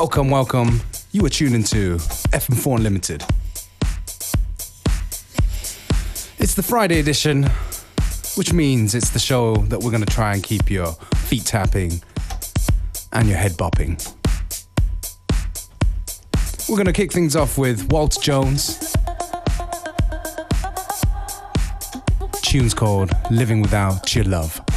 Welcome, welcome. You are tuned into FM4 Unlimited. It's the Friday edition, which means it's the show that we're going to try and keep your feet tapping and your head bopping. We're going to kick things off with Walt Jones. Tune's called Living Without Your Love.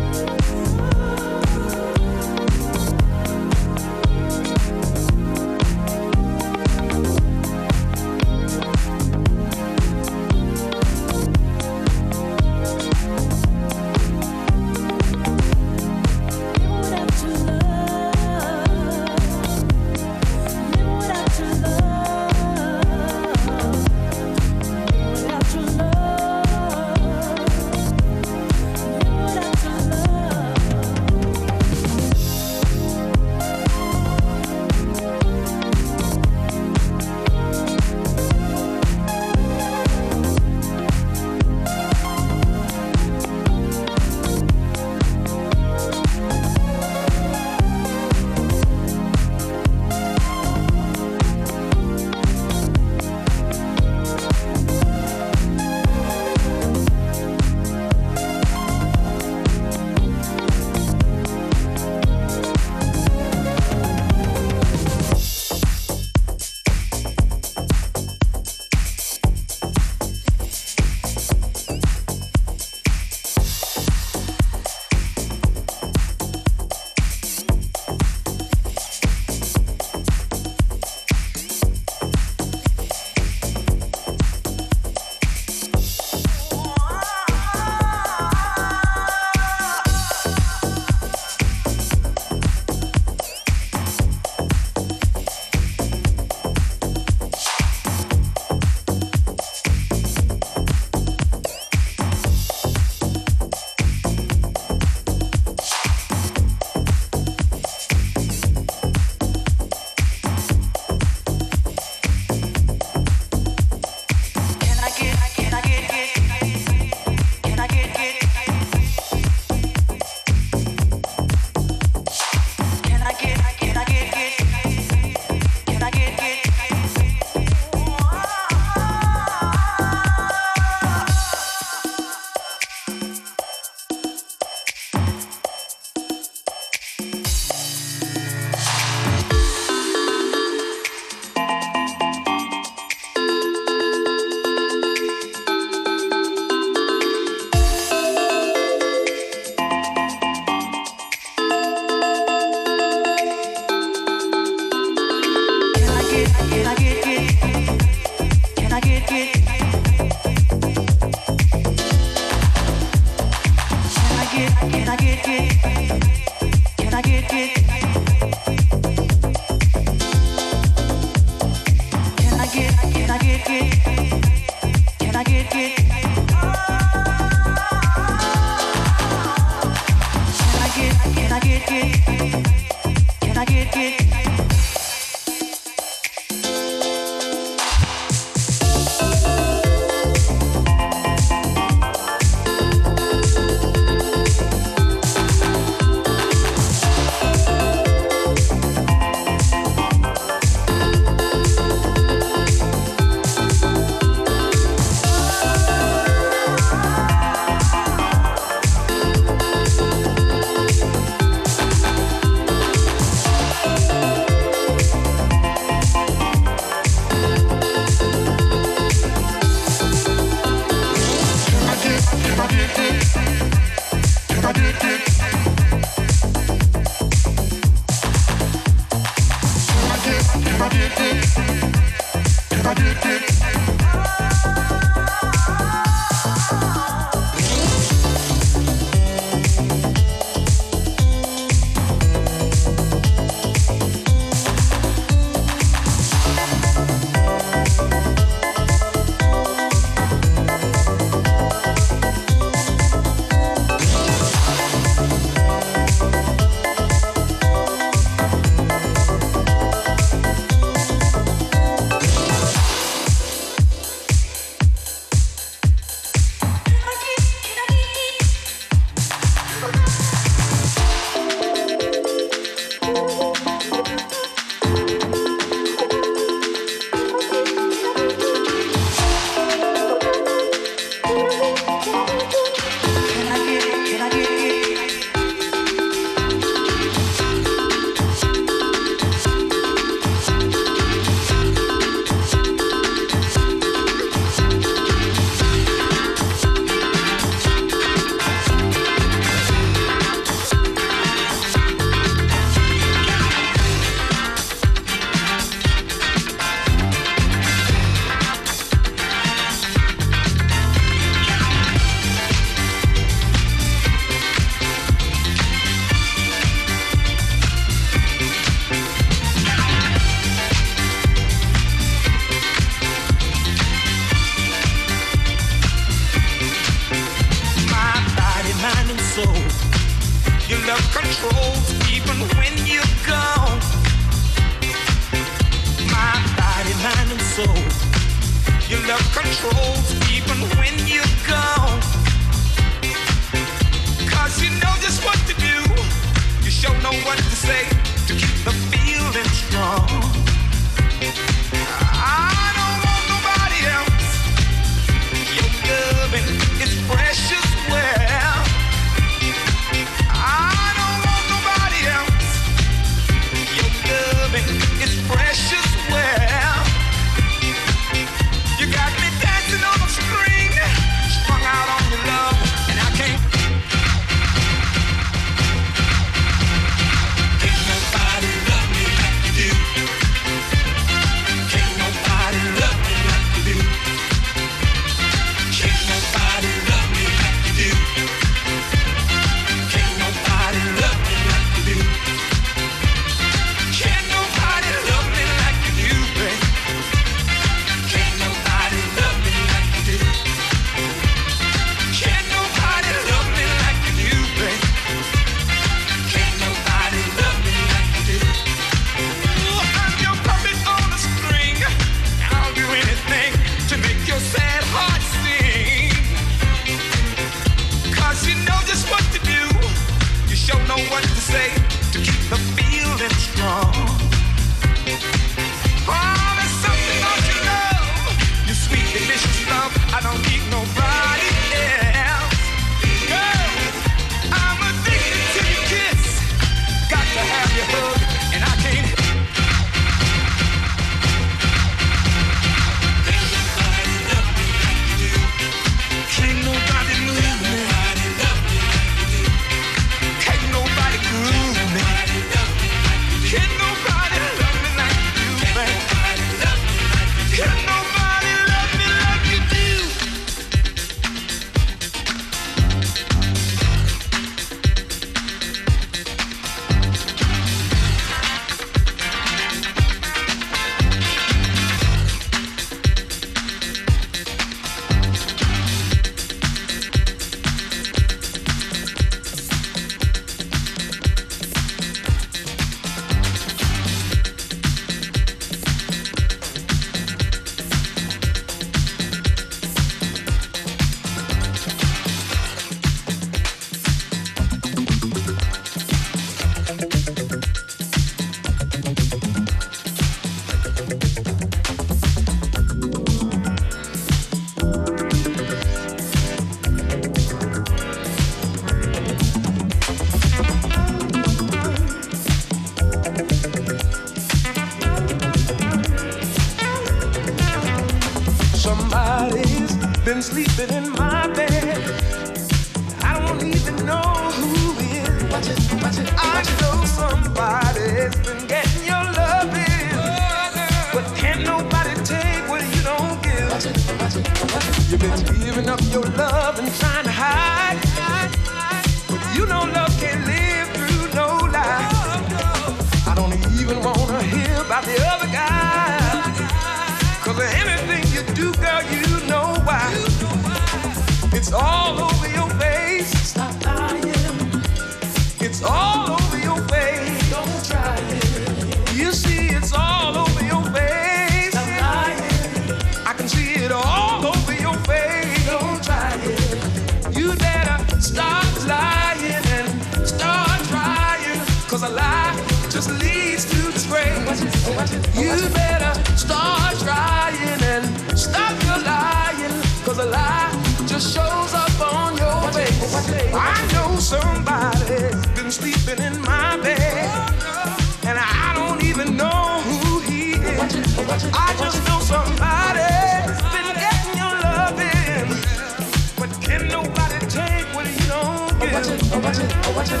watch it, oh watch it, oh watch it.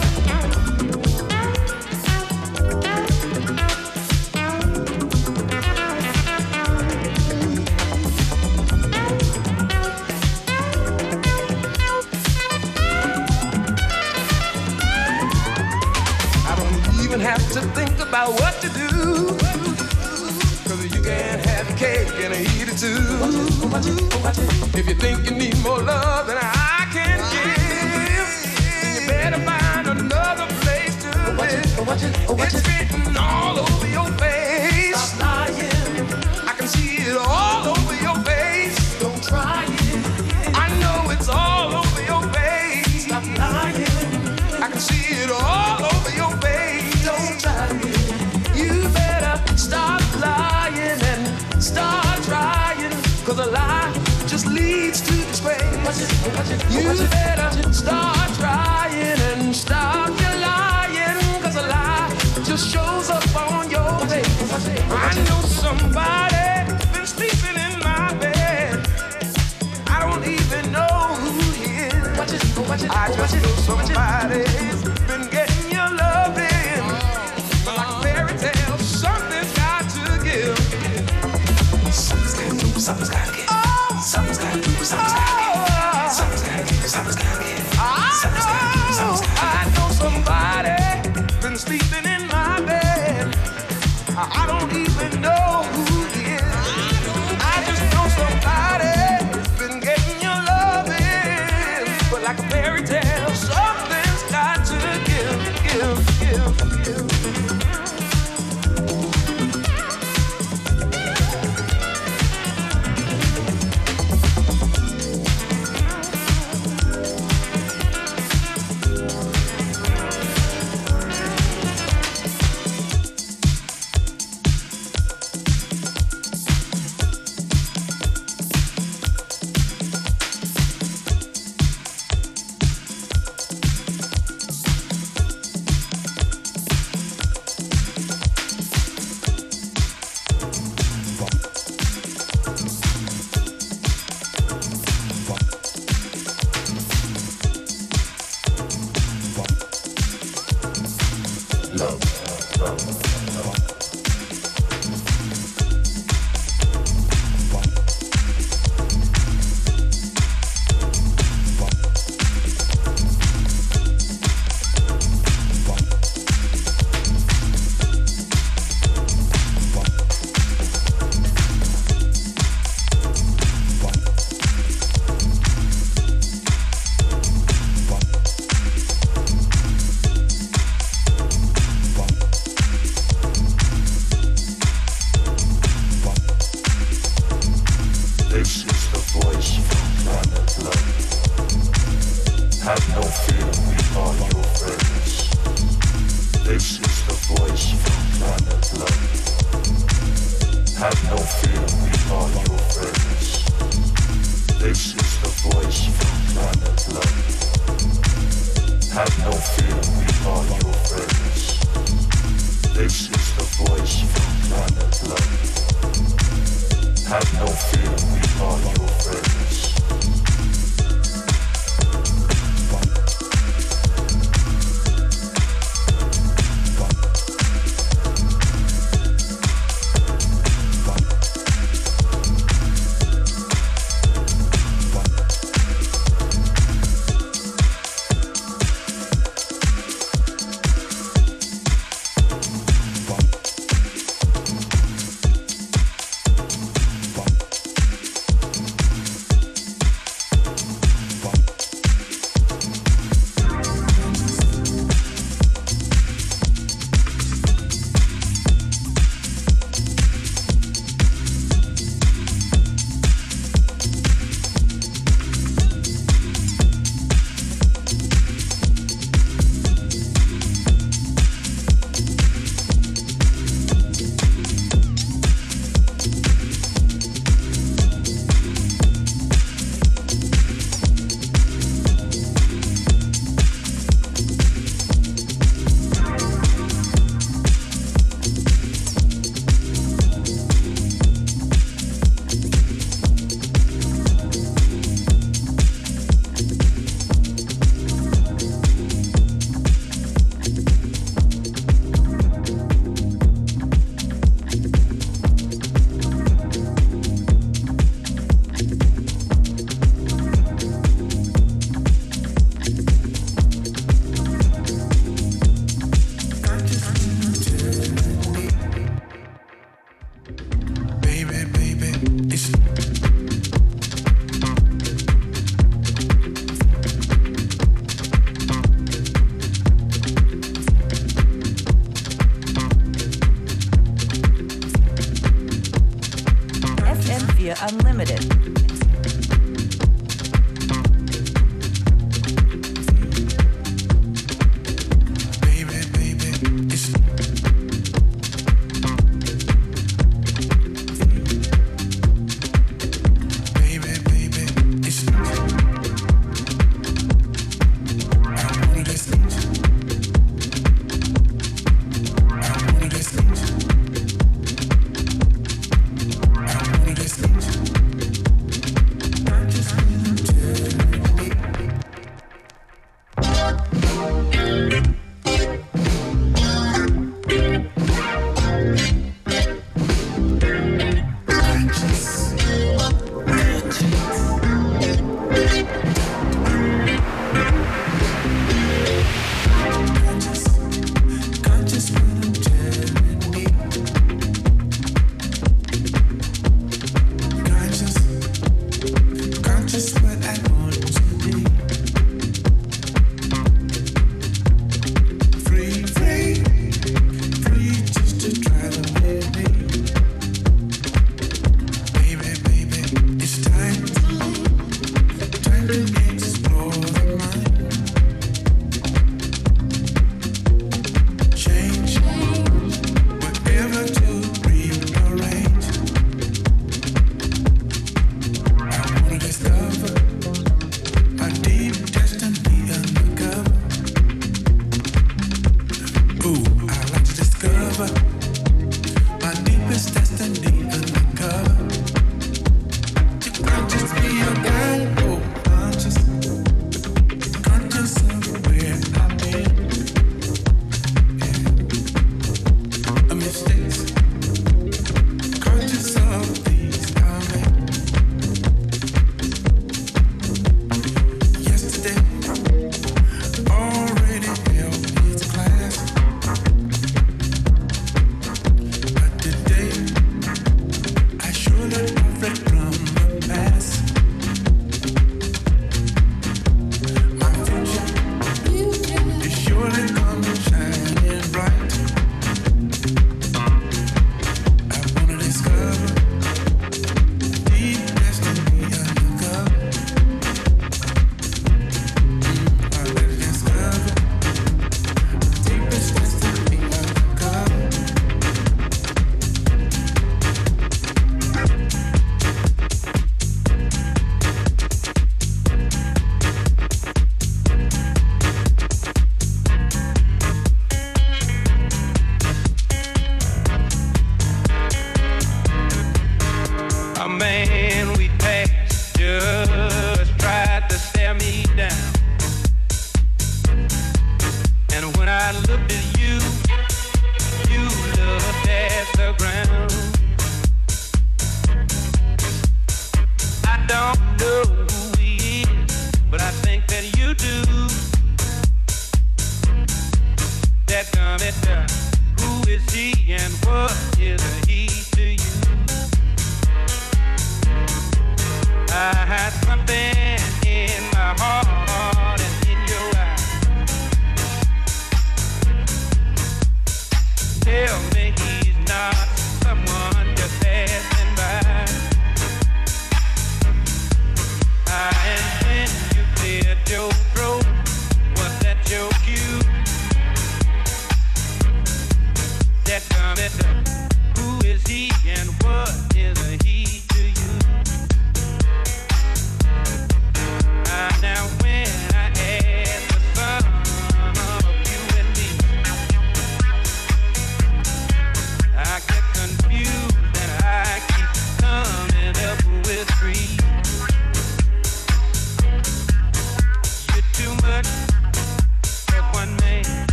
I don't even have to think about what to do. Cause you can have cake and eat it too. If you think you need more love, then I It's written all over your face. Stop lying. I can see it all over your face. Don't try it. I know it's all over your face. Stop lying. I can see it all over your face. Don't try it. You better stop lying and start trying. Cause a lie just leads to. You better start trying and stop I know somebody been sleeping in my bed. I don't even know who he is. I just know somebody's Have no fear,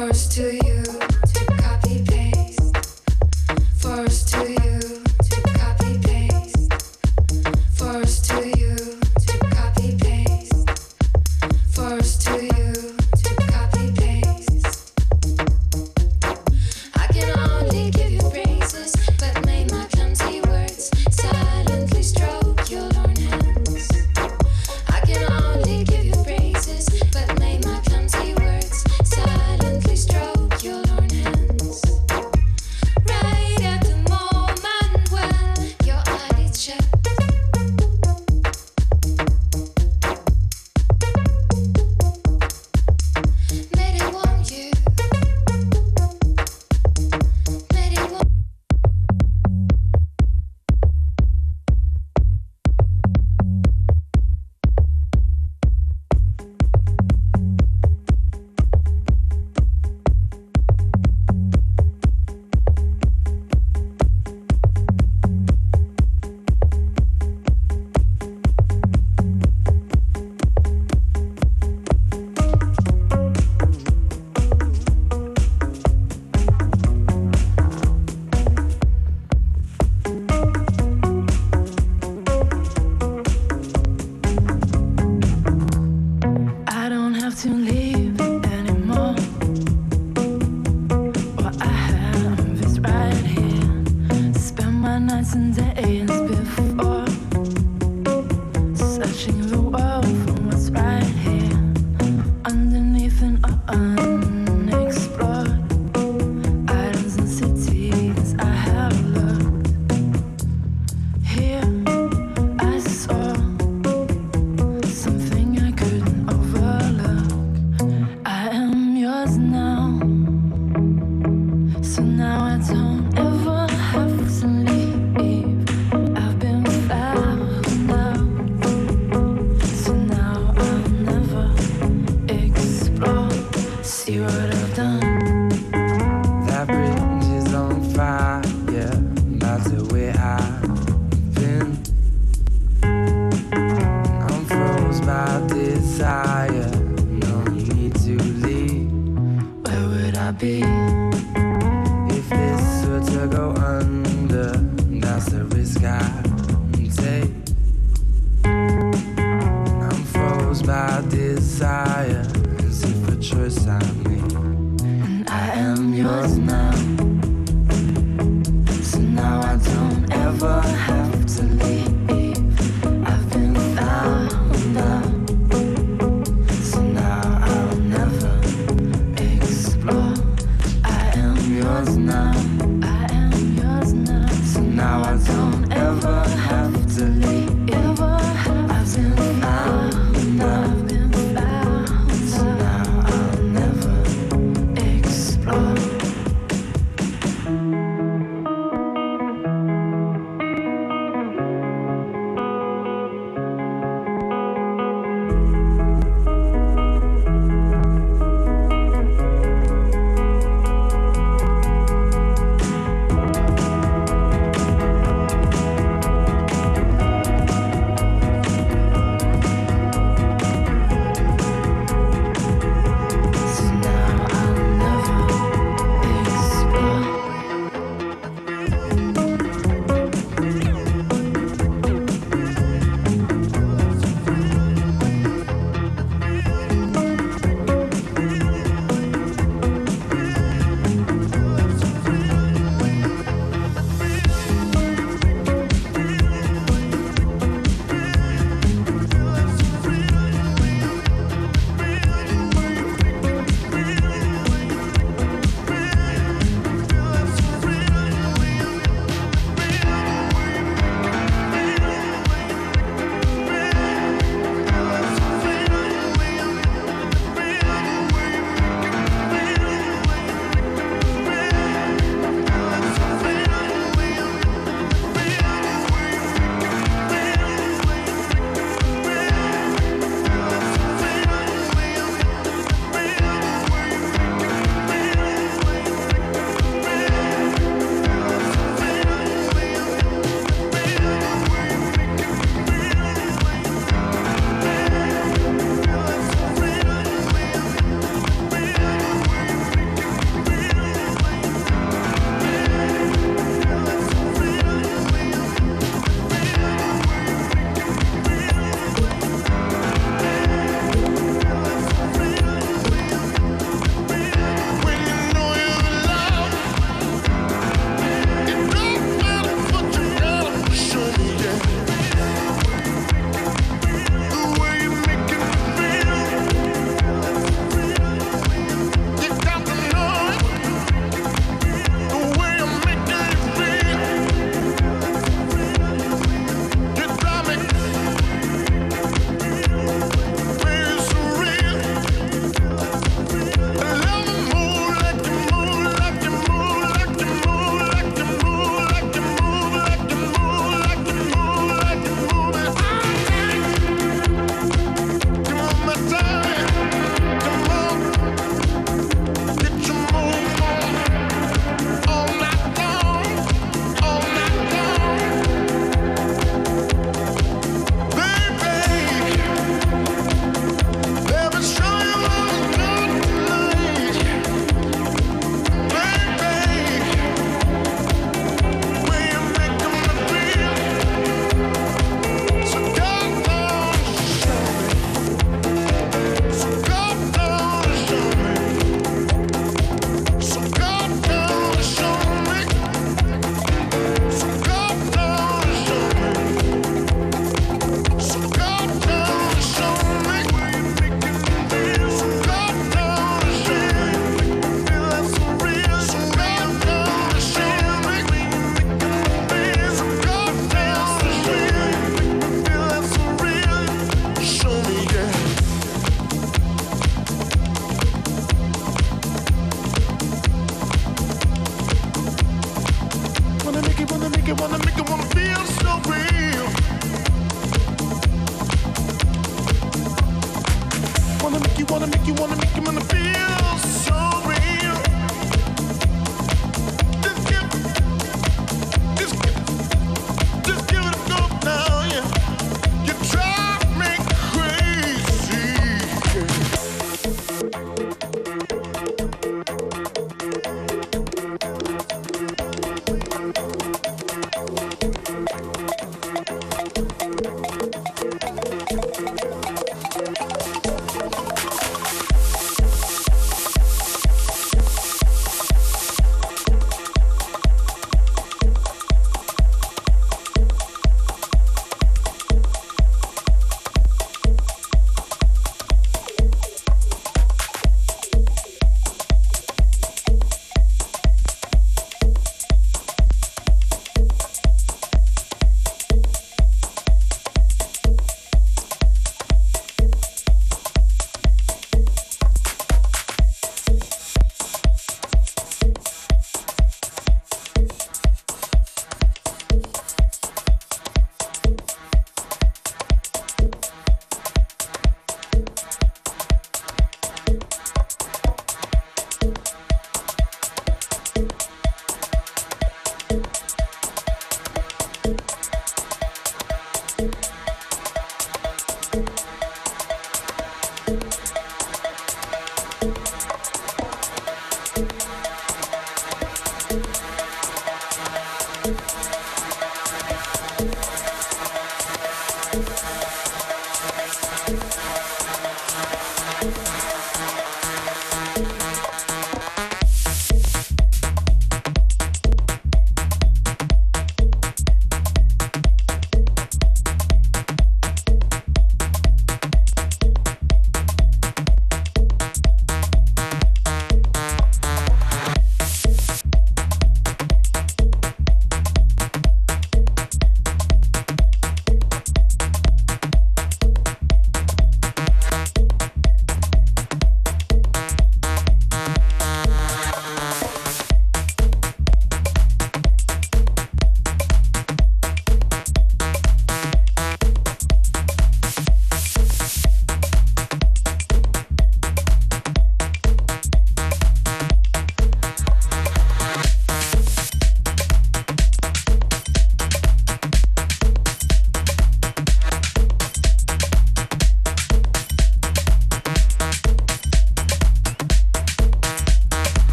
Forced to you underneath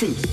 don't tell